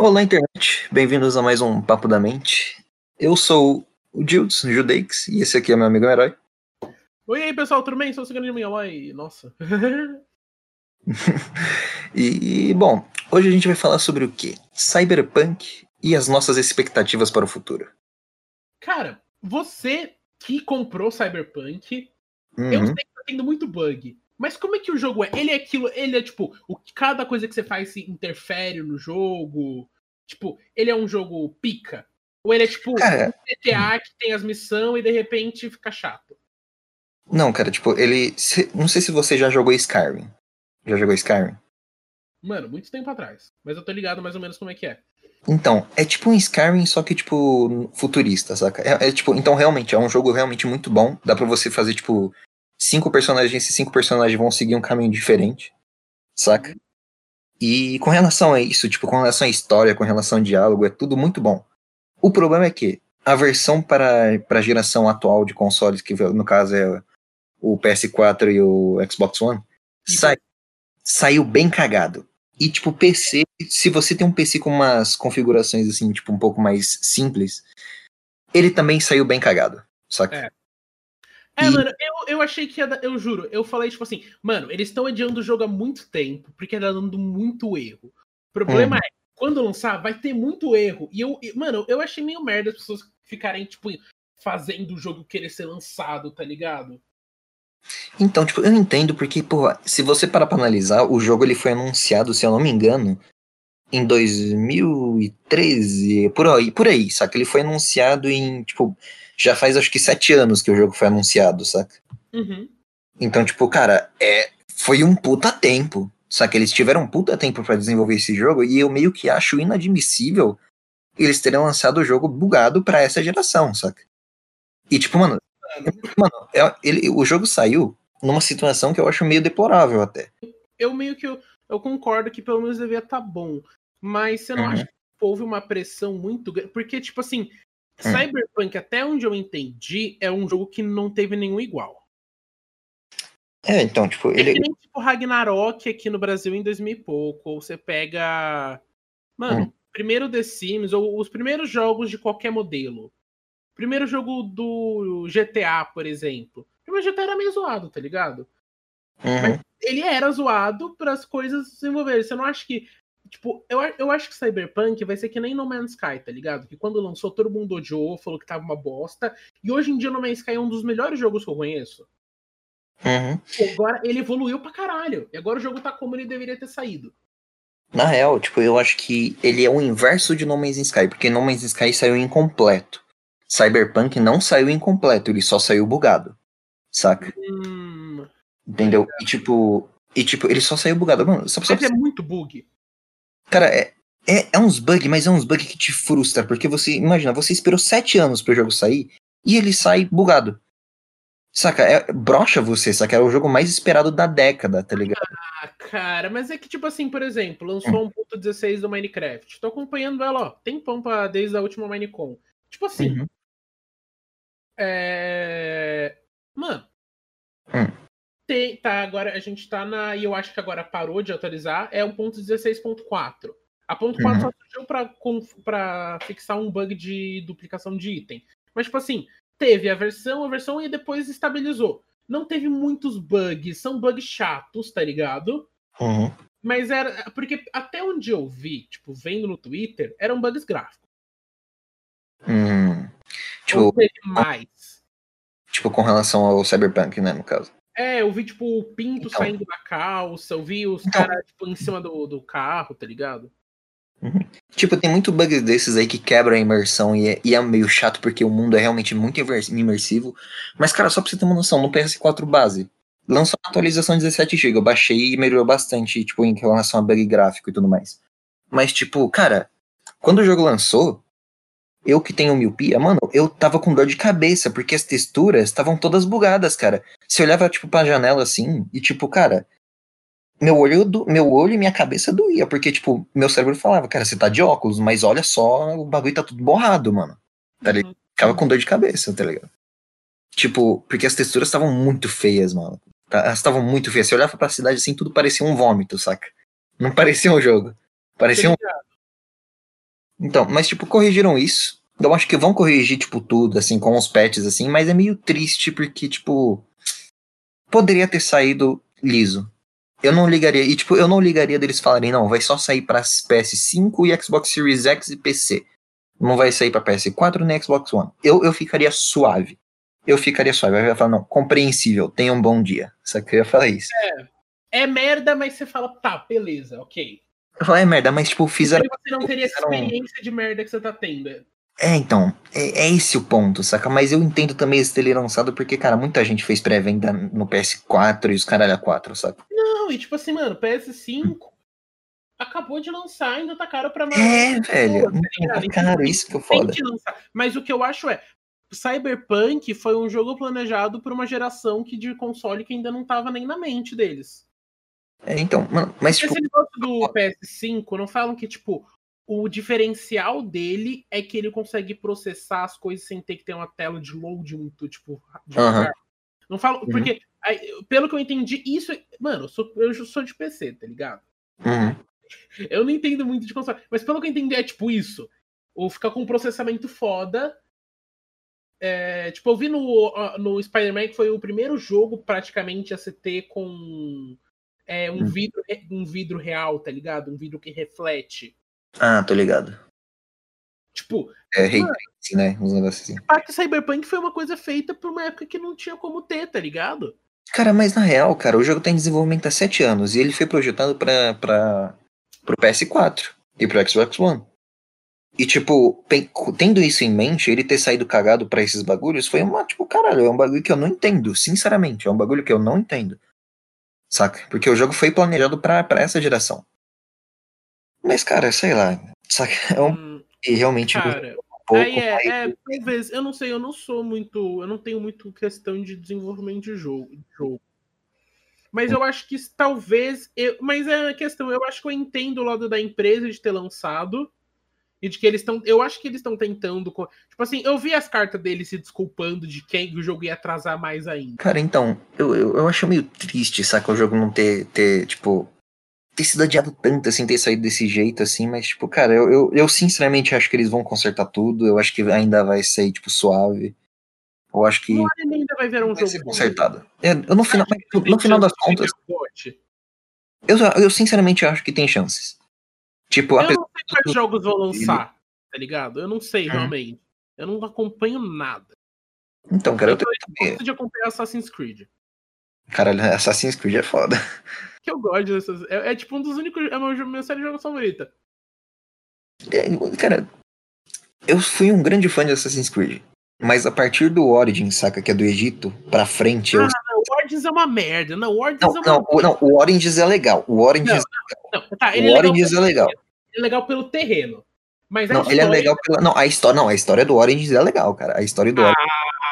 Olá, internet. Bem-vindos a mais um Papo da Mente. Eu sou o Dilds, Judeix, e esse aqui é meu amigo herói. Oi aí, pessoal, tudo bem? Sou o segundo de minha mãe. Nossa. e, bom, hoje a gente vai falar sobre o quê? Cyberpunk e as nossas expectativas para o futuro. Cara, você que comprou Cyberpunk, uhum. eu sei que tá tendo muito bug. Mas como é que o jogo é? Ele é aquilo, ele é tipo, o, cada coisa que você faz se interfere no jogo. Tipo, ele é um jogo pica. Ou ele é tipo cara, um GTA que tem as missões e de repente fica chato. Não, cara, tipo, ele. Se, não sei se você já jogou Skyrim. Já jogou Skyrim? Mano, muito tempo atrás. Mas eu tô ligado mais ou menos como é que é. Então, é tipo um Skyrim, só que, tipo, futurista, saca? É, é, tipo, então realmente, é um jogo realmente muito bom. Dá pra você fazer, tipo, cinco personagens, esses cinco personagens vão seguir um caminho diferente, saca? E com relação a isso, tipo, com relação à história, com relação ao diálogo, é tudo muito bom. O problema é que a versão para, para a geração atual de consoles, que no caso é o PS4 e o Xbox One, sai, saiu bem cagado. E, tipo, PC, se você tem um PC com umas configurações, assim, tipo, um pouco mais simples, ele também saiu bem cagado, saca? É. É, e... mano, eu, eu achei que ia dar, eu juro, eu falei, tipo assim, mano, eles estão adiando o jogo há muito tempo, porque tá dando muito erro. O problema hum. é, quando lançar, vai ter muito erro. E eu, mano, eu achei meio merda as pessoas ficarem, tipo, fazendo o jogo querer ser lançado, tá ligado? Então, tipo, eu entendo porque, pô, se você parar pra analisar, o jogo ele foi anunciado, se eu não me engano, em 2013, por aí, por aí, saca? Ele foi anunciado em, tipo, já faz acho que sete anos que o jogo foi anunciado, saca? Uhum. Então, tipo, cara, é, foi um puta tempo, saca? Eles tiveram um puta tempo para desenvolver esse jogo e eu meio que acho inadmissível eles terem lançado o jogo bugado para essa geração, saca? E, tipo, mano, mano é, ele, o jogo saiu numa situação que eu acho meio deplorável até. Eu meio que eu, eu concordo que pelo menos devia estar tá bom, mas você não uhum. acha que houve uma pressão muito grande? Porque, tipo assim, Hum. Cyberpunk, até onde eu entendi, é um jogo que não teve nenhum igual. É, então, tipo, ele. É que nem tipo Ragnarok aqui no Brasil em 2000 e pouco. Ou você pega. Mano, hum. primeiro The Sims, ou os primeiros jogos de qualquer modelo. Primeiro jogo do GTA, por exemplo. O primeiro GTA era meio zoado, tá ligado? Uhum. Mas ele era zoado para as coisas se desenvolverem. Você não acha que Tipo, eu, eu acho que Cyberpunk vai ser que nem No Man's Sky, tá ligado? Que quando lançou, todo mundo odiou, falou que tava uma bosta. E hoje em dia No Man's Sky é um dos melhores jogos que eu conheço. Uhum. Agora ele evoluiu pra caralho. E agora o jogo tá como ele deveria ter saído. Na real, tipo, eu acho que ele é o inverso de No Man's Sky, porque No Man's Sky saiu incompleto. Cyberpunk não saiu incompleto, ele só saiu bugado. Saca? Hum, Entendeu? E tipo, e tipo, ele só saiu bugado. Mano, só, só, Mas é muito bug. Cara, é, é, é uns bugs, mas é uns bugs que te frustra, porque você, imagina, você esperou sete anos pro jogo sair e ele sai bugado. Saca, é, brocha você, saca? É o jogo mais esperado da década, tá ligado? Ah, cara, mas é que, tipo assim, por exemplo, lançou hum. 1.16 do Minecraft. Tô acompanhando ela, ó, tem pampa desde a última Minecon. Tipo assim. Uhum. É. Mano. Hum. Tem, tá, agora a gente tá na. E eu acho que agora parou de atualizar. É o ponto 16.4. A ponto 4 uhum. só surgiu pra, pra fixar um bug de duplicação de item. Mas, tipo assim, teve a versão, a versão e depois estabilizou. Não teve muitos bugs, são bugs chatos, tá ligado? Uhum. Mas era. Porque até onde eu vi, tipo, vendo no Twitter, eram bugs gráficos. Hum. Tipo, Ou teve mais. Tipo, com relação ao Cyberpunk, né, no caso. É, eu vi, tipo, o pinto então. saindo da calça, eu vi os então. caras, tipo, em cima do, do carro, tá ligado? Uhum. Tipo, tem muito bugs desses aí que quebram a imersão e é, e é, meio chato porque o mundo é realmente muito imersivo. Mas, cara, só pra você ter uma noção, no PS4 base, lançou uma atualização 17GB, eu baixei e melhorou bastante, tipo, em relação a bug gráfico e tudo mais. Mas, tipo, cara, quando o jogo lançou, eu que tenho miopia, mano, eu tava com dor de cabeça, porque as texturas estavam todas bugadas, cara. Você olhava, tipo, pra janela assim, e tipo, cara, meu olho, do, meu olho e minha cabeça doía, porque, tipo, meu cérebro falava, cara, você tá de óculos, mas olha só, o bagulho tá tudo borrado, mano. Tá ligado? Uhum. Ficava com dor de cabeça, tá ligado? Tipo, porque as texturas estavam muito feias, mano. Tá, elas estavam muito feias. Você olhava pra cidade assim, tudo parecia um vômito, saca? Não parecia um jogo. Parecia um, Então, mas tipo, corrigiram isso. Eu acho que vão corrigir, tipo, tudo, assim, com os patches, assim, mas é meio triste porque, tipo, poderia ter saído liso. Eu não ligaria, e tipo, eu não ligaria deles falarem, não, vai só sair pra PS5 e Xbox Series X e PC. Não vai sair pra PS4 nem Xbox One. Eu, eu ficaria suave. Eu ficaria suave. Eu ia falar, não, compreensível, tenha um bom dia. Só que eu ia falar isso. É, é merda, mas você fala, tá, beleza, ok. Eu falo, é merda, mas tipo, fizeram. Você não teria essa experiência de merda que você tá tendo. É, então, é, é, esse o ponto, saca? Mas eu entendo também esse ter lançado porque, cara, muita gente fez pré-venda no PS4 e os caralho a 4, saca? Não, e tipo assim, mano, PS5 hum. acabou de lançar, ainda tá caro pra mais. É, velho, tá é caro, isso que eu foda. Mas o que eu acho é, Cyberpunk foi um jogo planejado por uma geração que de console que ainda não tava nem na mente deles. É, então, mano, mas tipo... Esse negócio do PS5, não falam que, tipo, o diferencial dele é que ele consegue processar as coisas sem ter que ter uma tela de load muito, tipo, uhum. Não falo, uhum. porque, pelo que eu entendi, isso. Mano, eu sou, eu sou de PC, tá ligado? Uhum. Eu não entendo muito de console, mas pelo que eu entendi é tipo isso. Ou ficar com um processamento foda. É, tipo, eu vi no, no Spider-Man que foi o primeiro jogo praticamente a se ter com é, um, hum. vidro, um vidro real, tá ligado? Um vidro que reflete. Ah, tô ligado. Tipo. É, Tracing, né? Uns negócios assim. A parte Cyberpunk foi uma coisa feita por uma época que não tinha como ter, tá ligado? Cara, mas na real, cara, o jogo tá em desenvolvimento há sete anos e ele foi projetado pra, pra, pro PS4 e pro Xbox One. E, tipo, tendo isso em mente, ele ter saído cagado para esses bagulhos foi uma, tipo, caralho, é um bagulho que eu não entendo, sinceramente, é um bagulho que eu não entendo. Saca? Porque o jogo foi planejado para essa geração. Mas, cara, sei lá. Saca? É um. Hum, e realmente. Cara, um pouco aí é, é, talvez, eu não sei, eu não sou muito. Eu não tenho muito questão de desenvolvimento de jogo. De jogo. Mas eu acho que talvez. Eu, mas é a questão, eu acho que eu entendo o lado da empresa de ter lançado. E de que eles estão. Eu acho que eles estão tentando. Tipo assim, eu vi as cartas dele se desculpando de quem o jogo ia atrasar mais ainda. Cara, então, eu, eu, eu acho meio triste, saca, o jogo não ter, ter tipo, ter sido adiado tanto, assim, ter saído desse jeito, assim, mas, tipo, cara, eu, eu, eu, sinceramente acho que eles vão consertar tudo, eu acho que ainda vai sair, tipo, suave. Eu acho que. Não, ainda vai ver um vai jogo ser consertado. É, eu, no, final, no, no final das contas. Eu, eu sinceramente acho que tem chances. Tipo, eu não sei quais jogos vão lançar, tá ligado? Eu não sei hum. realmente. Eu não acompanho nada. Então, cara, eu, eu gosto de acompanhar Assassin's Creed. Caralho, Assassin's Creed é foda. Que eu gosto dessas. É, é tipo um dos únicos. É uma minha série de jogos favorita. É, cara, eu fui um grande fã de Assassin's Creed. Mas a partir do Origins, saca? Que é do Egito, pra frente. Ah, eu... não, o Origins é uma merda. Não, o Origins não, é uma não, o, não, o Origins é legal. O Origins não, não, não, tá, o é Origins legal é legal. É legal pelo terreno. Mas não, ele é legal pela. Não, a história, não, a história do Origins é legal, cara. A história do ah,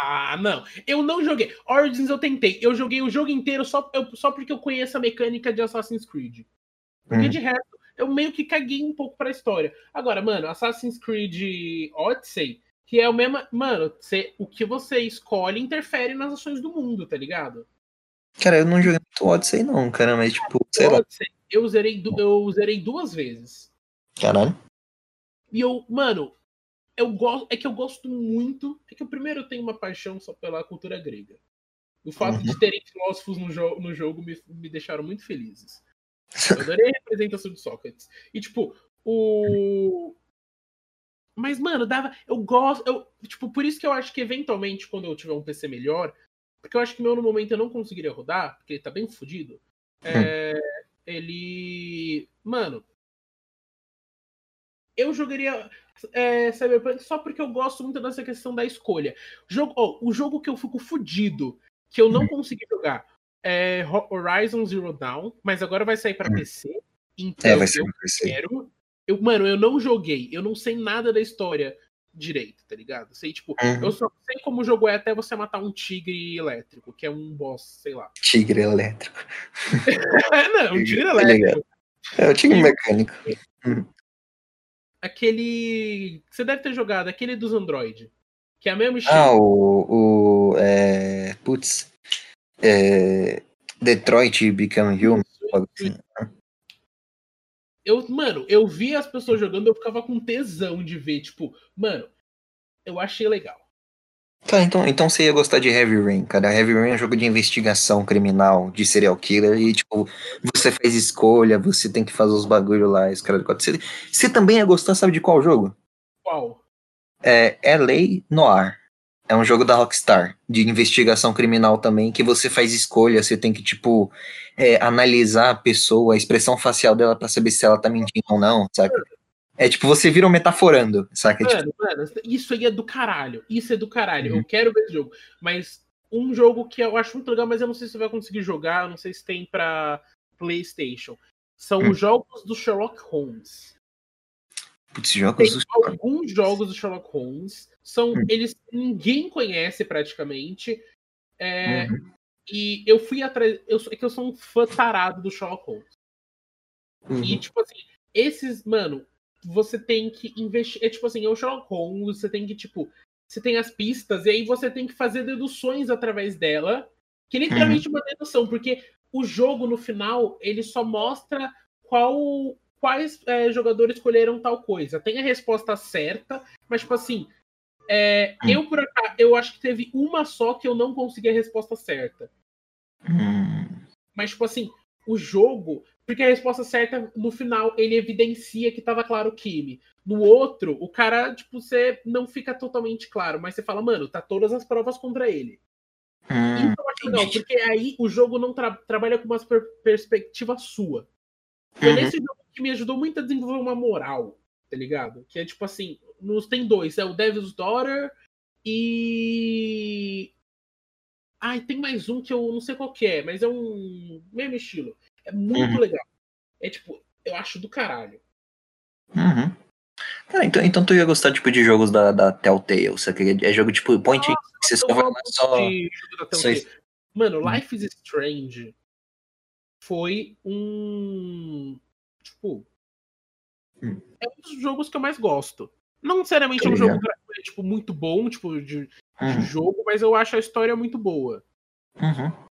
Ah, não. Eu não joguei. Origins eu tentei. Eu joguei o jogo inteiro só, eu, só porque eu conheço a mecânica de Assassin's Creed. Porque hum. de resto, eu meio que caguei um pouco pra história. Agora, mano, Assassin's Creed Odyssey, que é o mesmo. Mano, você, o que você escolhe interfere nas ações do mundo, tá ligado? Cara, eu não joguei muito Odyssey, não, cara, mas tipo, sei Odyssey, lá. Eu zerei, eu zerei duas vezes. Caralho. E eu, mano, eu gosto. É que eu gosto muito. É que o primeiro eu tenho uma paixão só pela cultura grega. O fato uhum. de terem filósofos no, jo no jogo me, me deixaram muito felizes. Eu adorei a representação de Sócrates. E, tipo, o. Mas, mano, dava. Eu gosto. Eu, tipo, por isso que eu acho que eventualmente, quando eu tiver um PC melhor, porque eu acho que meu no momento eu não conseguiria rodar, porque ele tá bem fodido. É, hum. ele. Mano, eu jogaria é, Cyberpunk só porque eu gosto muito dessa questão da escolha. Jogo, oh, o jogo que eu fico fudido, que eu não uhum. consegui jogar, é Horizon Zero Dawn, mas agora vai sair para uhum. PC. Então é, vai ser eu PC. quero. Eu, mano, eu não joguei, eu não sei nada da história direito, tá ligado? Sei, tipo, uhum. eu só sei como o jogo é até você matar um tigre elétrico, que é um boss, sei lá. Tigre elétrico. é, não, um tigre elétrico. É, o tigre mecânico. Aquele. Você deve ter jogado, aquele dos Android. Que é a mesma estilo. Ah, o. o é, putz. É, Detroit Become Human. Assim, né? Eu, mano, eu vi as pessoas jogando, eu ficava com tesão de ver, tipo, mano, eu achei legal. Tá, então, então você ia gostar de Heavy Rain, cara. Heavy Rain é um jogo de investigação criminal, de serial killer, e tipo, você faz escolha, você tem que fazer os bagulho lá, esse cara de quatro. Você, você também ia gostar, sabe de qual jogo? Qual? É LA Noir. É um jogo da Rockstar, de investigação criminal também, que você faz escolha, você tem que, tipo, é, analisar a pessoa, a expressão facial dela para saber se ela tá mentindo ou não, sabe? É tipo, você vira um metaforando, saca? Mano, tipo... mano, isso aí é do caralho. Isso é do caralho. Uhum. Eu quero ver esse jogo. Mas um jogo que eu acho muito legal, mas eu não sei se você vai conseguir jogar, eu não sei se tem pra PlayStation. São uhum. os jogos do Sherlock Holmes. Putz, jogos tem do... alguns jogos do Sherlock Holmes. São uhum. eles ninguém conhece praticamente. É, uhum. E eu fui atrás. Eu, é que eu sou um fã tarado do Sherlock Holmes. E, uhum. tipo assim, esses, mano, você tem que investir. É tipo assim, é o Sherlock Holmes, você tem que, tipo, você tem as pistas, e aí você tem que fazer deduções através dela, que literalmente uhum. uma dedução, porque o jogo, no final, ele só mostra qual quais é, jogadores escolheram tal coisa. Tem a resposta certa, mas, tipo assim, é, hum. eu por acaso, eu acho que teve uma só que eu não consegui a resposta certa. Hum. Mas, tipo assim, o jogo, porque a resposta certa, no final, ele evidencia que estava claro o Kimi. No outro, o cara, tipo, você não fica totalmente claro, mas você fala, mano, tá todas as provas contra ele. Hum, eu acho legal, porque aí o jogo não tra trabalha com uma per perspectiva sua. Foi uhum. nesse jogo que me ajudou muito a desenvolver uma moral, tá ligado? Que é tipo assim, nos tem dois, é o Devil's Daughter e. Ai, tem mais um que eu não sei qual que é, mas é um mesmo estilo. É muito uhum. legal. É tipo, eu acho do caralho. Uhum. Então, então tu ia gostar tipo, de jogos da, da Telltale, sabe? É jogo tipo point Nossa, que você só vai só... só... Mano, Life is Strange foi um. Tipo. Hum. É um dos jogos que eu mais gosto. Não necessariamente é um jogo tipo, muito bom, tipo, de, uhum. de, jogo, mas eu acho a história muito boa. Uhum.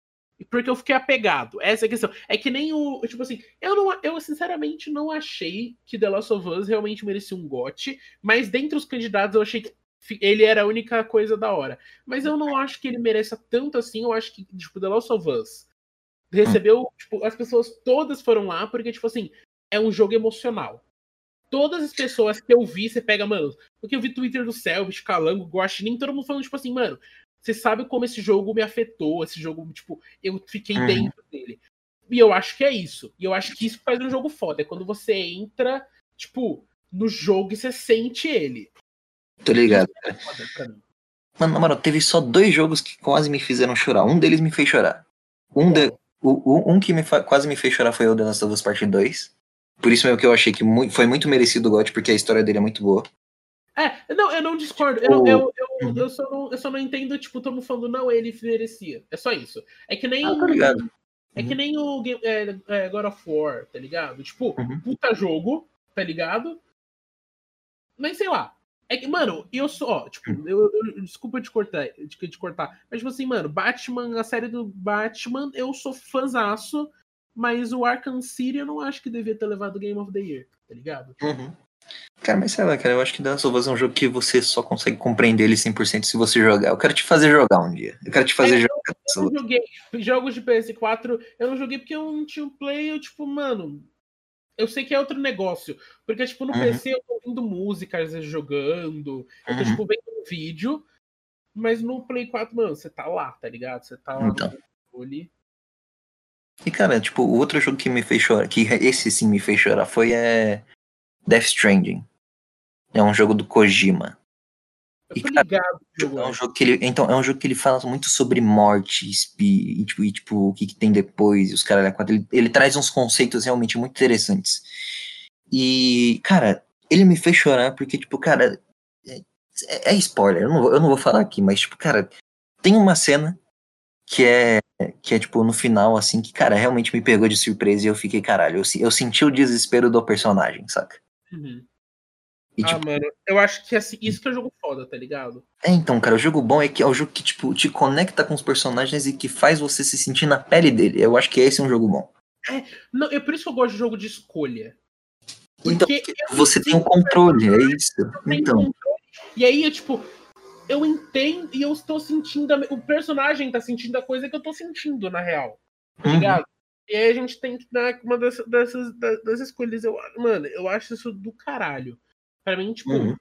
Porque eu fiquei apegado. Essa é a questão. É que nem o. Tipo assim, eu, não, eu sinceramente não achei que The Last of Us realmente merecia um gote, mas dentre os candidatos eu achei que ele era a única coisa da hora. Mas eu não acho que ele mereça tanto assim. Eu acho que, tipo, The Last of Us recebeu. Hum. Tipo, as pessoas todas foram lá porque, tipo assim, é um jogo emocional. Todas as pessoas que eu vi, você pega, mano. Porque eu vi Twitter do Selbit, Calango, Guaxinim, todo mundo falando, tipo assim, mano, você sabe como esse jogo me afetou, esse jogo, tipo, eu fiquei uhum. dentro dele. E eu acho que é isso. E eu acho que isso faz um jogo foda. É quando você entra, tipo, no jogo e você sente ele. Tô ligado, é Mano, mano, teve só dois jogos que quase me fizeram chorar. Um deles me fez chorar. Um, de, o, o, um que me quase me fez chorar foi o The Last of Us Part 2. Por isso mesmo que eu achei que muito, foi muito merecido o GOT, porque a história dele é muito boa. É, não, eu não discordo. Eu, eu, eu, uhum. eu, só não, eu só não entendo, tipo, estamos falando, não, ele merecia. É só isso. É que nem. Ah, tá. É que uhum. nem o é, é, God of War, tá ligado? Tipo, uhum. puta jogo, tá ligado? Mas sei lá. É que, mano, eu sou, ó, tipo, uhum. eu, eu, desculpa te cortar, de, te cortar, mas tipo assim, mano, Batman, a série do Batman, eu sou fãzaço, mas o Arkham City eu não acho que devia ter levado Game of the Year, tá ligado? Uhum. Cara, mas sei lá, cara, eu acho que The Last of Us é um jogo que você só consegue compreender ele 100% se você jogar. Eu quero te fazer jogar um dia. Eu quero te fazer é, jogar. Eu, eu não joguei jogos de PS4, eu não joguei porque eu não tinha um play, eu tipo, mano, eu sei que é outro negócio. Porque, tipo, no uhum. PC eu tô ouvindo música, às vezes jogando, eu tô, uhum. tipo, vendo um vídeo, mas no Play 4, mano, você tá lá, tá ligado? Você tá lá então. no controle. E, cara, tipo, o outro jogo que me fez chorar, que esse sim me fez chorar, foi é, Death Stranding. É um jogo do Kojima. E, cara, é um jogo que ele, então, é um jogo que ele fala muito sobre morte e, tipo, e, tipo o que, que tem depois, e os caras ele, ele traz uns conceitos realmente muito interessantes. E, cara, ele me fez chorar porque, tipo, cara, é, é spoiler, eu não, vou, eu não vou falar aqui, mas, tipo, cara, tem uma cena que é, que é, tipo, no final, assim, que, cara, realmente me pegou de surpresa e eu fiquei, caralho, eu, eu senti o desespero do personagem, saca? Uhum. E, ah, tipo, mano, eu acho que assim, isso que é o jogo foda, tá ligado? É, então, cara, o jogo bom é que é o jogo que, tipo, te conecta com os personagens e que faz você se sentir na pele dele. Eu acho que esse é um jogo bom. É, não, é por isso que eu gosto de jogo de escolha. Então, você tem o um controle, é isso. Então. E aí, eu, tipo, eu entendo e eu estou sentindo. A, o personagem tá sentindo a coisa que eu tô sentindo, na real. Tá uhum. ligado? E aí a gente tem que dar uma dessas, dessas, dessas escolhas. Eu, mano, eu acho isso do caralho. Pra mim, tipo. Uhum.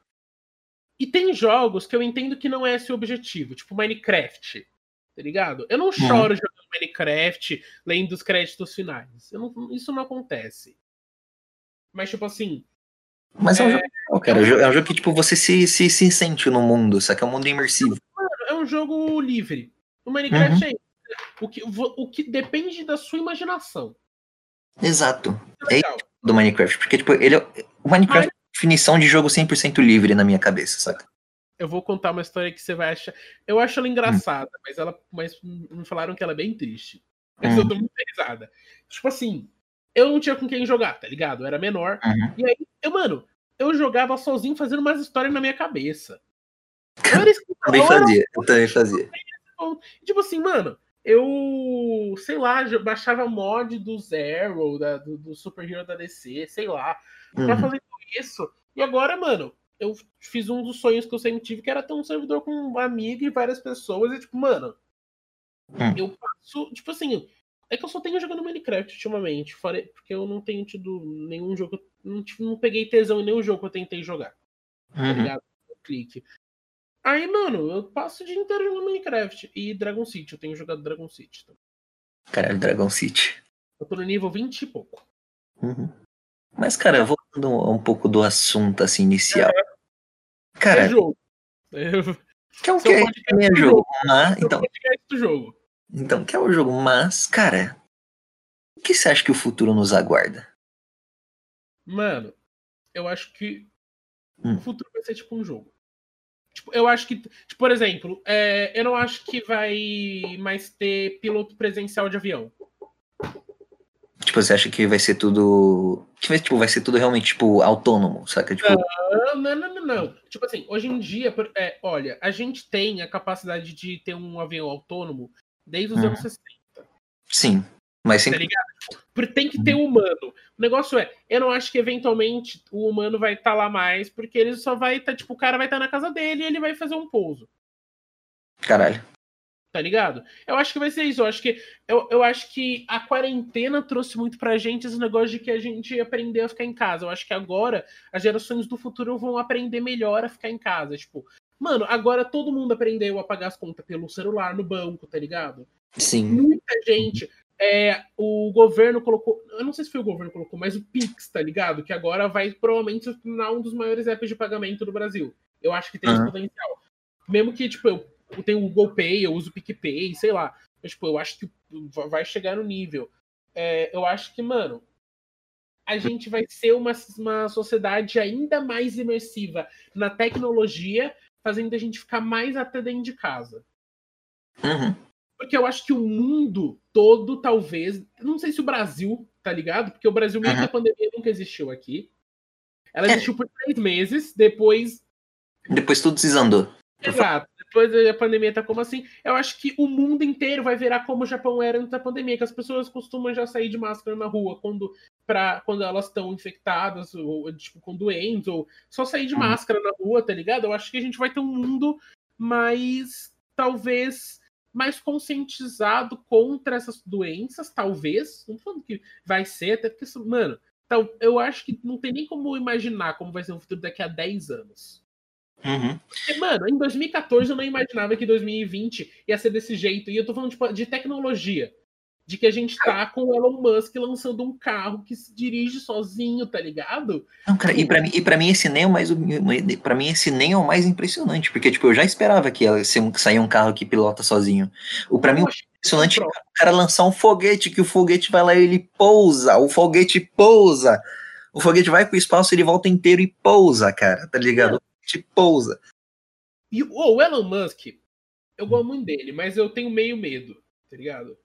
E tem jogos que eu entendo que não é esse o objetivo, tipo Minecraft. Tá ligado? Eu não uhum. choro uhum. jogando Minecraft lendo os créditos finais. Não, isso não acontece. Mas, tipo assim. Mas é, é um jogo, cara. É um jogo que, tipo, você se, se, se sente no mundo, só que é um mundo imersivo. É um jogo livre. O Minecraft uhum. é isso. O que, o que depende da sua imaginação. Exato. É, é isso do Minecraft. Porque, tipo, ele, é o Minecraft é definição de jogo 100% livre na minha cabeça, saca? Eu vou contar uma história que você vai achar. Eu acho ela engraçada, hum. mas ela mas me falaram que ela é bem triste. Mas hum. eu tô muito risada. Tipo assim, eu não tinha com quem jogar, tá ligado? Eu era menor. Uhum. E aí, eu, mano, eu jogava sozinho fazendo umas histórias na minha cabeça. Eu também fazia, eu também fazia. Tipo assim, mano, eu, sei lá, baixava mod do Zero, da, do, do Super Hero da DC, sei lá, pra uhum. fazer isso. E agora, mano, eu fiz um dos sonhos que eu sempre tive, que era ter um servidor com um amigo e várias pessoas. E, tipo, mano, hum. eu passo. Tipo assim, é que eu só tenho jogando Minecraft ultimamente. Porque eu não tenho tido nenhum jogo. Não, não peguei tesão em nenhum jogo que eu tentei jogar. Tá uhum. Tá? Clique. Aí, mano, eu passo o dia inteiro jogando Minecraft. E Dragon City, eu tenho jogado Dragon City. Também. Caralho, Dragon City. Eu tô no nível 20 e pouco. Uhum. Mas, cara, voltando um pouco do assunto assim inicial. É. Cara. É jogo. Que é o que? É, é jogo. Mas, então, do jogo. Então, que é o jogo, mas, cara. O que você acha que o futuro nos aguarda? Mano, eu acho que hum. o futuro vai ser tipo um jogo. Tipo, eu acho que, tipo, por exemplo, é, eu não acho que vai mais ter piloto presencial de avião. Tipo, você acha que vai ser tudo. Que vai, tipo, vai ser tudo realmente, tipo, autônomo, saca? Tipo... Não, não, não, não, não. Tipo assim, hoje em dia, é, olha, a gente tem a capacidade de ter um avião autônomo desde os hum. anos 60. Sim. Mas sempre. Tá ligado? Tem que ter um humano. O negócio é, eu não acho que eventualmente o humano vai estar tá lá mais, porque ele só vai estar, tá, tipo, o cara vai estar tá na casa dele e ele vai fazer um pouso. Caralho tá ligado? Eu acho que vai ser isso. Eu acho que, eu, eu acho que a quarentena trouxe muito pra gente esse negócio de que a gente aprendeu a ficar em casa. Eu acho que agora as gerações do futuro vão aprender melhor a ficar em casa. Tipo, mano, agora todo mundo aprendeu a pagar as contas pelo celular no banco, tá ligado? Sim. Muita gente. É, o governo colocou. Eu não sei se foi o governo que colocou, mas o Pix, tá ligado? Que agora vai provavelmente se tornar um dos maiores apps de pagamento do Brasil. Eu acho que tem uhum. esse potencial. Mesmo que, tipo, eu tem o Google Pay, eu uso o PicPay, sei lá. Mas, tipo, eu acho que vai chegar no nível. É, eu acho que, mano, a gente vai ser uma, uma sociedade ainda mais imersiva na tecnologia, fazendo a gente ficar mais até dentro de casa. Uhum. Porque eu acho que o mundo todo, talvez. Não sei se o Brasil, tá ligado? Porque o Brasil, meio uhum. a pandemia nunca existiu aqui. Ela é. existiu por três meses, depois. Depois tudo desandou. Exato. Depois a pandemia tá como assim. Eu acho que o mundo inteiro vai virar como o Japão era antes da pandemia, que as pessoas costumam já sair de máscara na rua quando, pra, quando elas estão infectadas, ou tipo, com doentes, ou só sair de uhum. máscara na rua, tá ligado? Eu acho que a gente vai ter um mundo mais, talvez, mais conscientizado contra essas doenças, talvez. Não tô falando que vai ser, até porque, mano, eu acho que não tem nem como imaginar como vai ser o futuro daqui a 10 anos. Uhum. Porque, mano, em 2014 eu não imaginava que 2020 ia ser desse jeito. E eu tô falando tipo, de tecnologia. De que a gente tá com o Elon Musk lançando um carro que se dirige sozinho, tá ligado? Não, cara, e pra mim, e pra mim esse nem é o mais. para mim, esse nem é o mais impressionante. Porque, tipo, eu já esperava que ia sair um carro que pilota sozinho. O, pra mim, o impressionante é o cara lançar um foguete, que o foguete vai lá e ele pousa. O foguete pousa. O foguete vai pro espaço, ele volta inteiro e pousa, cara, tá ligado? Te pousa. E oh, o Elon Musk, eu gosto muito dele, mas eu tenho meio medo, tá ligado?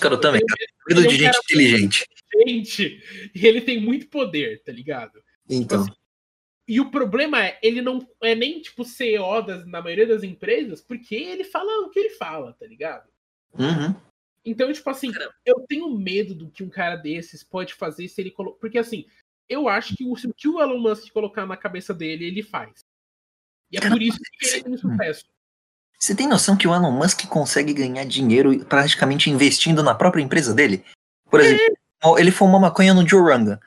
Cara, eu, eu também. Medo, medo de é um gente inteligente. Gente, e ele tem muito poder, tá ligado? Então. Tipo assim, e o problema é, ele não é nem tipo CEO das, na maioria das empresas, porque ele fala o que ele fala, tá ligado? Uhum. Então, tipo assim, eu tenho medo do que um cara desses pode fazer se ele colocar. Porque assim, eu acho que o que o Elon Musk colocar na cabeça dele, ele faz. E é por isso que ele tem sucesso. Você tem noção que o Elon Musk consegue ganhar dinheiro praticamente investindo na própria empresa dele? Por é. exemplo, é. ele fumou maconha no Joe Rogan.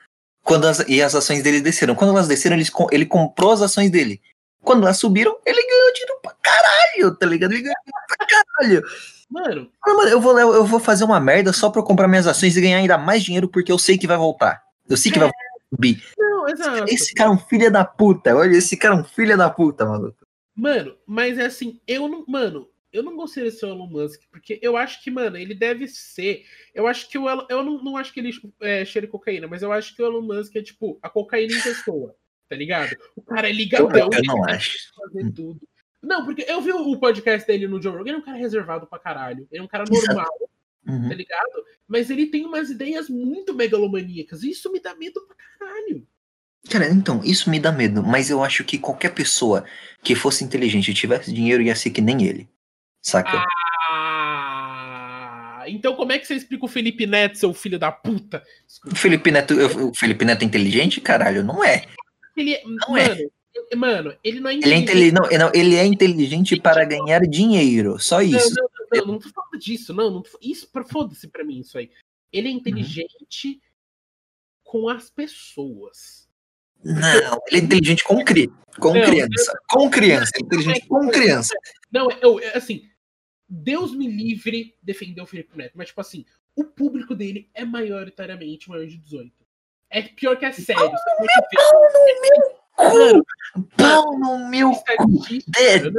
Quando as, e as ações dele desceram. Quando elas desceram, ele, ele comprou as ações dele. Quando elas subiram, ele ganhou dinheiro pra caralho, tá ligado? Ele ganhou dinheiro pra caralho. Mano. mano eu, vou, eu vou fazer uma merda só pra eu comprar minhas ações e ganhar ainda mais dinheiro porque eu sei que vai voltar. Eu sei que é. vai subir. Não, exato. Esse cara é um filho da puta. Olha, esse cara é um filho da puta, maluco. Mano, mas é assim, eu não. Mano, eu não gostaria de ser o Elon Musk, porque eu acho que, mano, ele deve ser. Eu acho que o Elon, Eu não, não acho que ele é, cheira cocaína, mas eu acho que o Elon Musk é tipo a cocaína em pessoa, tá ligado? O cara é ligadão, eu, eu não acho. fazer tudo. Não, porque eu vi o podcast dele no Joe Rogan, ele é um cara reservado pra caralho. Ele é um cara normal, uhum. tá ligado? Mas ele tem umas ideias muito megalomaníacas. E isso me dá medo pra caralho. Cara, então, isso me dá medo, mas eu acho que qualquer pessoa que fosse inteligente e tivesse dinheiro ia ser que nem ele. Saca? Ah, então como é que você explica o Felipe Neto, seu filho da puta? O Felipe Neto, o Felipe Neto é inteligente? Caralho, não é. Ele é, não é. mano, é. Mano, ele não é inteligente. Ele é, não, não, ele é inteligente para ganhar dinheiro, só isso. Não, não, não, não tô falando disso, não. não isso, foda-se pra mim isso aí. Ele é inteligente uhum. com as pessoas. Não, ele é inteligente com, cri com não, criança. Eu, com criança, é inteligente com criança. Não, eu, assim, Deus me livre defender o Felipe Neto, mas, tipo assim, o público dele é maioritariamente maior de 18. É pior que é sério. Pau no meu cu! Pau no meu cu! Não, pera,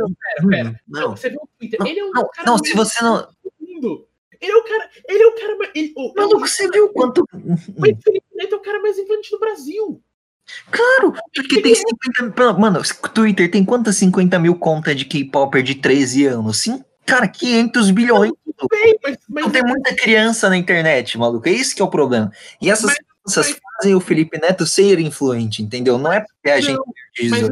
pera. Não, você vê o Twitter. Ele é um não, não se você não. Ele é o cara. Ele é o cara mais. Ele, oh, Maluco, você viu quanto. O Felipe Neto é o cara mais influente do Brasil. Claro, porque tem 50. Mano, Twitter tem quantas 50 mil contas de K-Popper de 13 anos? Sim, cara, 500 bilhões. Não, mas, mas... Não tem muita criança na internet, maluco. É isso que é o problema. E essas mas, crianças fazem o Felipe Neto ser influente, entendeu? Não é porque a não, gente. Mas,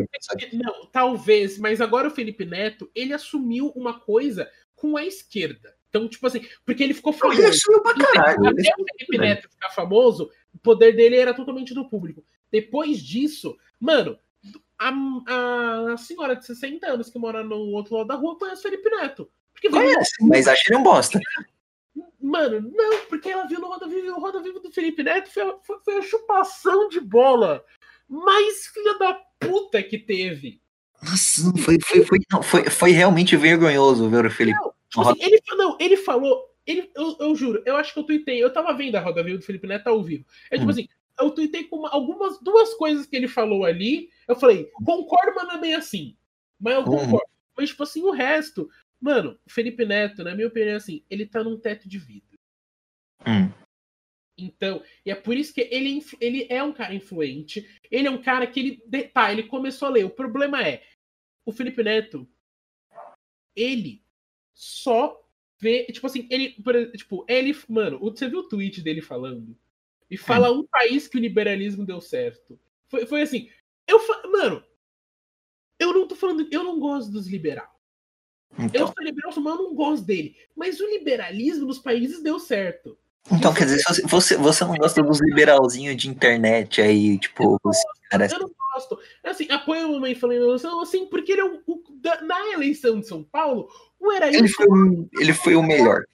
não, talvez, mas agora o Felipe Neto, ele assumiu uma coisa com a esquerda. Então, tipo assim, porque ele ficou famoso. Ele assumiu pra caralho. Até o Felipe Neto ficar famoso, o poder dele era totalmente do público. Depois disso, mano, a, a senhora de 60 anos que mora no outro lado da rua conhece Felipe Neto. Porque conhece, mas acha ele um bosta. Mano, não, porque ela viu no Roda Viva, o Roda Viva do Felipe Neto foi, foi, foi, a chupação de bola mais filha da puta que teve. Nossa, foi, foi, foi, não, foi, foi realmente vergonhoso ver o Felipe. Não, tipo assim, ele, não, ele falou, ele, eu, eu, juro, eu acho que eu tuitei, eu tava vendo a Roda Viva do Felipe Neto ao vivo. É tipo hum. assim, eu tuitei com uma, algumas duas coisas que ele falou ali. Eu falei, concordo, mas não é bem assim. Mas eu uhum. concordo. Uhum. Mas, tipo assim, o resto. Mano, o Felipe Neto, na minha opinião, assim, ele tá num teto de vidro. Uhum. Então, e é por isso que ele, ele é um cara influente. Ele é um cara que ele. Tá, ele começou a ler. O problema é, o Felipe Neto, ele só vê. Tipo assim, ele. Tipo, ele. Mano, você viu o tweet dele falando? E fala um país que o liberalismo deu certo. Foi, foi assim. Eu Mano, eu não tô falando. Eu não gosto dos liberais. Então. Eu sou liberal, mas eu não gosto dele. Mas o liberalismo nos países deu certo. Então, quer dizer, você, você não gosta dos liberalzinhos de internet aí, tipo, os caras. Eu não gosto. Assim, apoio a mamãe falando assim, porque ele é o, o da, na eleição de São Paulo, o era ele foi, ele foi o melhor.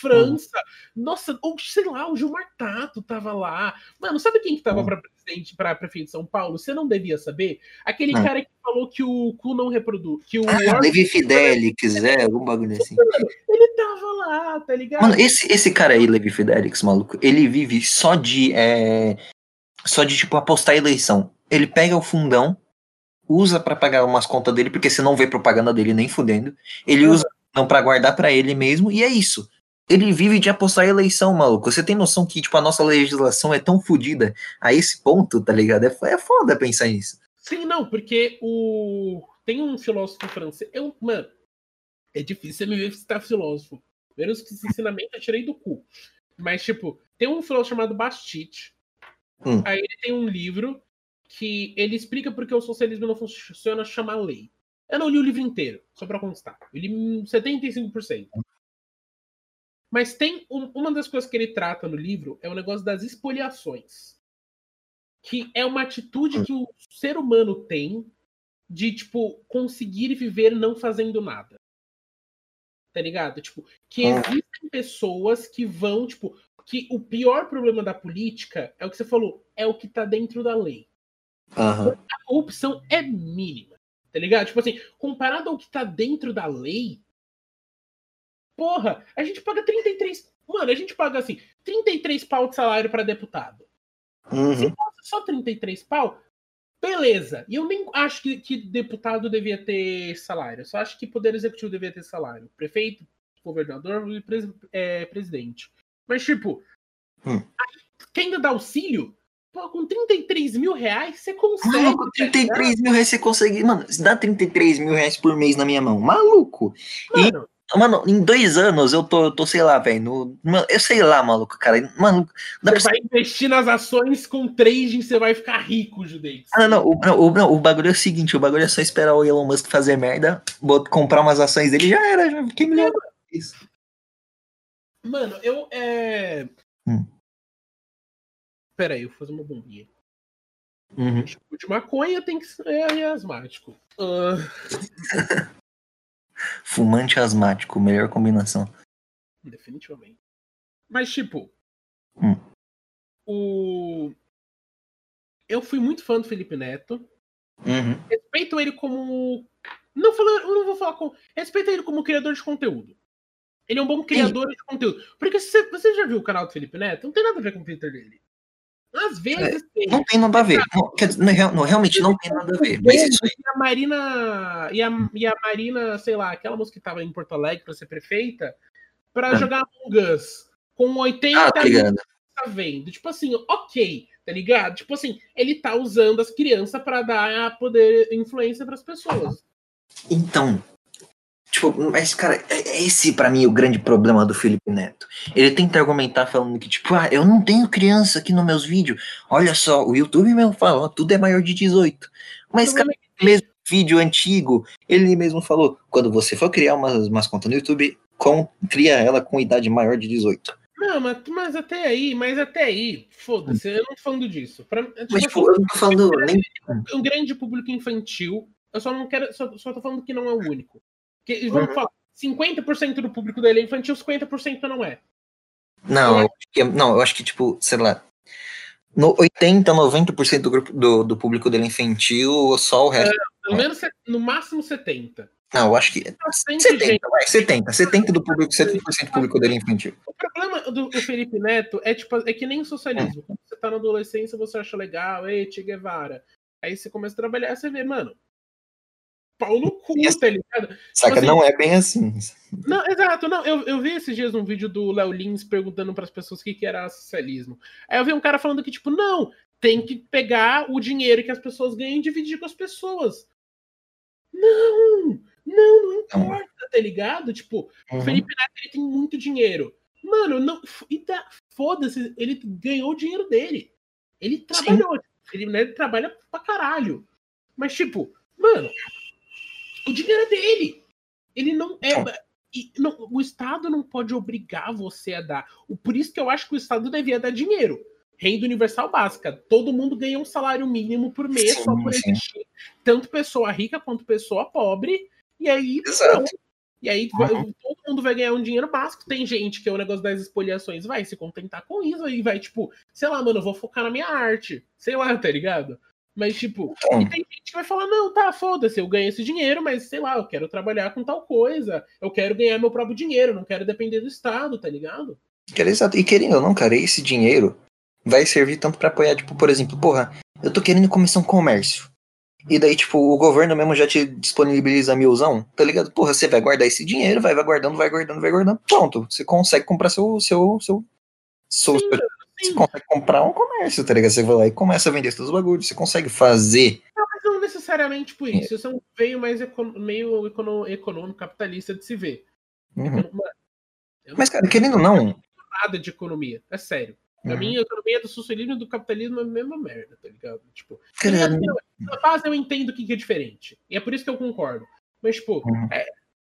França. Nossa, ou sei lá, o Gilmar Tato tava lá. Mano, sabe quem que tava hum. para presidente, para prefeito de São Paulo? Você não devia saber? Aquele hum. cara que falou que o cu não reproduz. Que o ah, Levi Fidelix, é, algum bagulho assim. Ele tava lá, tá ligado? Mano, esse, esse cara aí, Levi Fidelix, maluco, ele vive só de. É, só de, tipo, apostar eleição. Ele pega o fundão, usa para pagar umas contas dele, porque você não vê propaganda dele nem fudendo. Ele usa não para guardar para ele mesmo, e é isso ele vive de apostar eleição, maluco. Você tem noção que, tipo, a nossa legislação é tão fodida a esse ponto, tá ligado? É, é foda pensar nisso. Sim, não, porque o. Tem um filósofo francês. Eu, mano, é difícil você me ver citar filósofo. Primeiro esse ensinamento eu tirei do cu. Mas, tipo, tem um filósofo chamado Bastite. Hum. Aí ele tem um livro que ele explica porque o socialismo não funciona, chama lei. Eu não li o livro inteiro, só pra constar. Eu li 75%. Mas tem um, uma das coisas que ele trata no livro é o negócio das expoliações. que é uma atitude que o ser humano tem de, tipo, conseguir viver não fazendo nada. Tá ligado? Tipo, que existem pessoas que vão, tipo, que o pior problema da política é o que você falou, é o que tá dentro da lei. Uhum. A corrupção é mínima, tá ligado? Tipo assim, comparado ao que tá dentro da lei, porra, a gente paga 33. Mano, a gente paga assim, 33 pau de salário para deputado. Uhum. Se fosse só 33 pau, beleza. E eu nem acho que, que deputado devia ter salário. Eu só acho que poder executivo devia ter salário. Prefeito, governador e pres, é, presidente. Mas, tipo, Hum. quem ainda dá auxílio, pô, com 33 mil reais, você consegue. Mano, com 33 mil reais você consegue. Mano, se dá 33 mil reais por mês na minha mão. Maluco. Mano, Mano, em dois anos eu tô, eu tô sei lá, velho. Eu sei lá, maluco, cara. Mano, dá pra você vai investir nas ações com trading, você vai ficar rico, Judeix. Ah, não, o, o, não, o bagulho é o seguinte, o bagulho é só esperar o Elon Musk fazer merda, comprar umas ações dele já era, já fiquei milionário. Isso. Mano, eu. É... Hum. Pera aí, eu vou fazer uma bombinha. Uhum. Tipo de maconha tem que ser asmático. Ah, Fumante asmático, melhor combinação. definitivamente. Mas, tipo. Hum. O. Eu fui muito fã do Felipe Neto. Uhum. Respeito ele como. Não, falando, não vou falar com. Respeito ele como criador de conteúdo. Ele é um bom criador de conteúdo. Porque você, você já viu o canal do Felipe Neto? Não tem nada a ver com o Twitter dele. Às vezes tem. Não tem nada a ver. Não, dizer, não, real- não, realmente não tem nada a ver. Mas isso aí. E a Marina. E a, e a Marina, sei lá, aquela moça que tava em Porto Alegre pra ser prefeita, pra Ah. jogar Among Us. Com 80 Ah, tá ligado. tá vendo. Tipo assim, ok, tá ligado? Tipo assim, ele tá usando as crianças pra dar poder influência pras pessoas. Então, tipo, mas cara, é- é esse pra mim o grande problema do Felipe Neto. Ele tenta argumentar falando que, tipo, ah, eu não tenho criança aqui nos meus vídeos. Olha só, o YouTube mesmo fala, ó, tudo é maior de 18. Mas, cara, mesmo vídeo antigo, ele mesmo falou, quando você for criar umas, umas contas no YouTube, com, cria ela com idade maior de 18. Não, mas, mas até aí, mas até aí, foda-se, eu não tô falando disso. Pra, tipo, Mas, tipo, eu não tô falando nem. um grande público infantil, eu só não quero, só, só tô falando que não é o único. Que, vamos Uhum. falar, 50% do público dele é infantil, 50% não é. Não, eu que, não, eu acho que, tipo, sei lá. No 80, 90% do, grupo, do, do público dele é infantil, só o resto. Pelo menos, no máximo 70. Não, eu acho que. Bastante 70, gente. vai, 70. 70 do público, 70% do público dele é infantil. O problema do, do Felipe Neto é tipo, é que nem o socialismo. Quando você tá na adolescência, você acha legal, ei, Che Guevara. Aí você começa a trabalhar, você vê, mano. Pau no cu, Yes. tá ligado? Saca? assim, não é bem assim. Não, exato, não. Eu, eu vi esses dias um vídeo do Léo Lins perguntando pras pessoas o que, que era socialismo. Aí eu vi um cara falando que, tipo, não, tem que pegar o dinheiro que as pessoas ganham e dividir com as pessoas. Não! Não, não importa, tá ligado? Tipo, o Uhum. Felipe Neto ele tem muito dinheiro. Mano, não. Tá, foda-se, ele ganhou o dinheiro dele. Ele trabalhou. O Felipe Neto trabalha pra caralho. Mas, tipo, mano, o dinheiro é dele. Ele não é. Não- o Estado não pode obrigar você a dar. O- Por isso que eu acho que o Estado devia dar dinheiro. Renda universal básica. Todo mundo ganha um salário mínimo por mês Sim, só por sim. existir. Tanto pessoa rica quanto pessoa pobre. E aí, Exato. pronto. E aí Uhum. todo mundo vai ganhar um dinheiro básico. Tem gente que é o negócio das expoliações, vai se contentar com isso e vai, tipo, sei lá, mano, eu vou focar na minha arte. Sei lá, tá ligado? Mas, tipo, Então, e tem gente que vai falar, não, tá, foda-se, eu ganho esse dinheiro, mas sei lá, eu quero trabalhar com tal coisa. Eu quero ganhar meu próprio dinheiro, não quero depender do Estado, tá ligado? exato. E querendo ou não, cara, esse dinheiro vai servir tanto pra apoiar, tipo, por exemplo, porra, eu tô querendo começar um comércio. E daí, tipo, o governo mesmo já te disponibiliza milzão, tá ligado? Porra, você vai guardar esse dinheiro, vai, vai guardando, vai guardando, vai guardando. Pronto, você consegue comprar seu. seu, seu, seu, Sim, você consegue comprar um comércio, tá ligado? Você vai lá e começa a vender seus bagulhos. Você consegue fazer. Mas não necessariamente por isso. Isso é um veio mais econo- meio econo- econômico, capitalista de se ver. Uhum. Eu não- eu não Mas, cara, querendo ou não. nada de economia, é sério. Pra uhum, mim, a economia do socialismo e do capitalismo é a mesma merda, tá ligado? Tipo, na base eu entendo o que que é diferente. E é por isso que eu concordo. Mas, tipo, Uhum. é,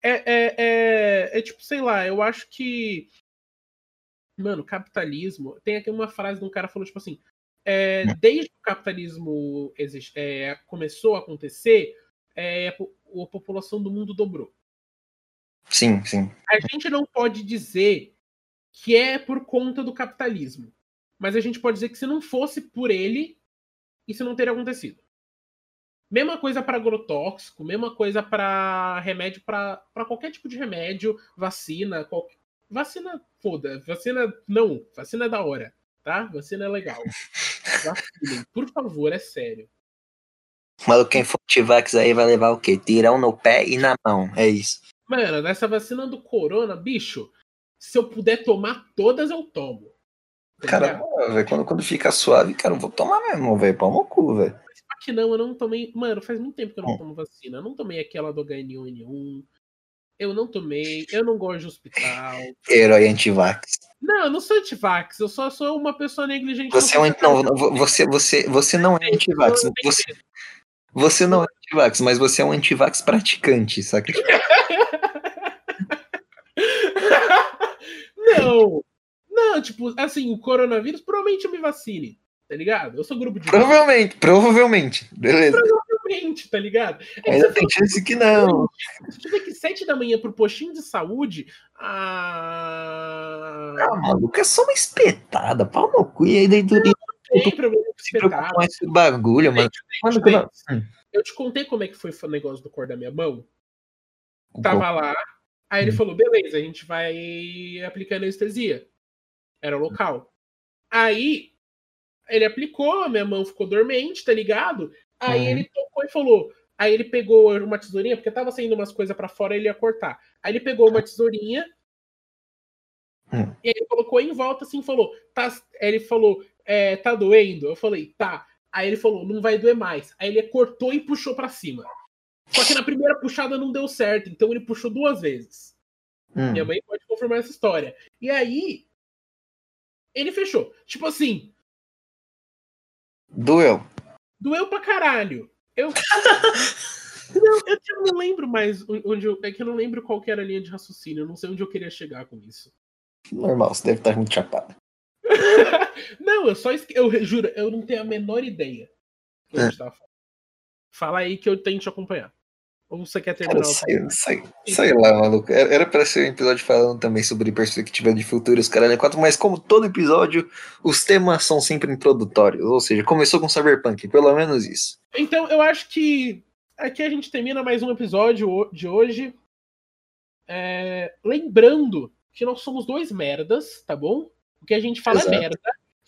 é, é, é, é tipo, sei lá, eu acho que. Mano, capitalismo. Tem aqui uma frase de um cara falou, tipo assim: é, desde que o capitalismo existe, é, começou a acontecer, é, a população do mundo dobrou. Sim, sim. A gente não pode dizer que é por conta do capitalismo, mas a gente pode dizer que se não fosse por ele, isso não teria acontecido. Mesma coisa para agrotóxico, mesma coisa para remédio, para qualquer tipo de remédio, vacina, qualquer... vacina, foda, vacina não, vacina é da hora, tá? Vacina é legal. Vacinem, por favor, é sério. Maluco, quem for antivax aí vai levar o quê? Tirão no pé e na mão, é isso. Mano, nessa vacina do corona, bicho, se eu puder tomar todas, eu tomo. Cara, quando, quando fica suave, cara, eu vou tomar mesmo, velho, pau no cu, velho. que não, eu não tomei. Mano, faz muito tempo que eu não hum. tomo vacina. Eu não tomei aquela do HN1N1. Eu não tomei, eu não gosto de hospital. Herói antivax. Não, eu não sou antivax, eu só sou uma pessoa negligente. Você, é um, não, você, você, você não é antivax. Você, você não é antivax, mas você é um antivax praticante, saca? não! Não, tipo, assim, o coronavírus provavelmente eu me vacine, tá ligado? Eu sou grupo de. Provavelmente, provavelmente. Beleza. Provavelmente, tá ligado? É Ainda tem chance que não. Se tiver que sete da manhã pro postinho de saúde. Ah, ah maluco, é só uma espetada, pau no cu. E aí dentro não, tem problema com espetada. Com esse bagulho, mano. Mano, não... Hum. Eu te contei como é que foi o negócio do cor da minha mão? Tava lá, aí ele hum. falou: beleza, a gente vai aplicar anestesia. Era local. Aí ele aplicou, a minha mão ficou dormente, tá ligado? Aí uhum. ele tocou e falou. Aí ele pegou uma tesourinha, porque tava saindo umas coisas para fora, ele ia cortar. Aí ele pegou uma tesourinha uhum. e ele colocou em volta assim, falou, tá, ele falou, é, tá doendo? Eu falei, tá. Aí ele falou, não vai doer mais. Aí ele cortou e puxou para cima. Só que na primeira puxada não deu certo, então ele puxou duas vezes. Hum. Minha mãe pode confirmar essa história. E aí, ele fechou. Tipo assim. Doeu. Doeu pra caralho. Eu. não, eu não lembro mais onde eu. É que eu não lembro qual era a linha de raciocínio. Eu não sei onde eu queria chegar com isso. Normal, você deve estar muito chapado. não, eu só esque... eu juro, eu não tenho a menor ideia que é. Fala aí que eu tenho que te acompanhar. Ou você quer terminar? Cara, sei, sei, sei lá, maluco. Era pra ser um episódio falando também sobre perspectiva de futuros, caralho, quatro, mas como todo episódio, os temas são sempre introdutórios. Ou seja, começou com Cyberpunk, pelo menos isso. Então, eu acho que aqui a gente termina mais um episódio de hoje. É... Lembrando que nós somos dois merdas, tá bom? O que a gente fala é Exato. é merda.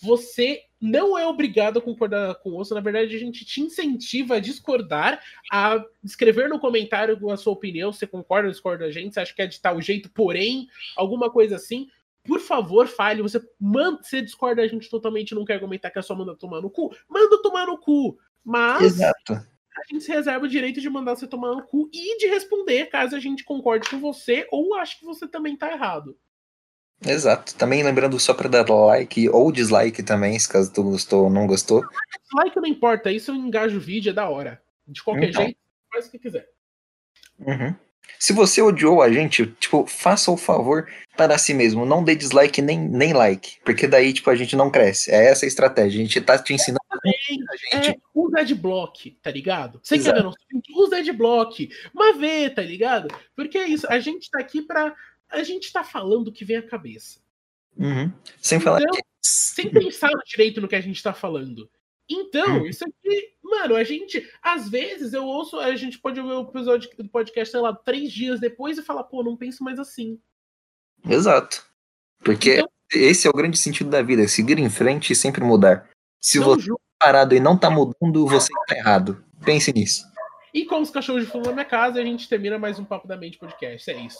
Você não é obrigado a concordar com o osso. Na verdade, a gente te incentiva a discordar, a escrever no comentário a sua opinião. Se concorda ou discorda da gente, se acha que é de tal jeito, porém, alguma coisa assim. Por favor, fale. Você manda, você discorda a gente totalmente, não quer argumentar que é só manda tomar no cu. Manda tomar no cu. Mas Exato. a gente se reserva o direito de mandar você tomar no cu e de responder caso a gente concorde com você ou ache que você também tá errado. Exato. Também lembrando só para dar like ou dislike também, se caso tu gostou ou não gostou. Like não importa, isso eu engajo o vídeo, é da hora. De qualquer então. jeito, faz o que quiser. Uhum. Se você odiou a gente, tipo, faça o favor para si mesmo. Não dê dislike nem, nem like. Porque daí, tipo, a gente não cresce. É essa a estratégia. A gente tá te ensinando. A gente. É, usa adblock, tá ligado? Você Exato. quer ver nosso Usa adblock. Mas vê, tá ligado? Porque é isso. A gente tá aqui pra a gente tá falando o que vem à cabeça. Uhum. Sem falar então. Sem pensar direito no que a gente tá falando. Então, uhum. isso aqui, mano, a gente, às vezes eu ouço, a gente pode ouvir o episódio do podcast, sei lá, três dias depois e falar, pô, não penso mais assim. Exato. Porque então, esse é o grande sentido da vida, é seguir em frente e sempre mudar. Se você tá parado e não tá mudando, você tá errado. Pense nisso. E com os cachorros de fundo na minha casa, a gente termina mais um Papo da Mente podcast. É isso.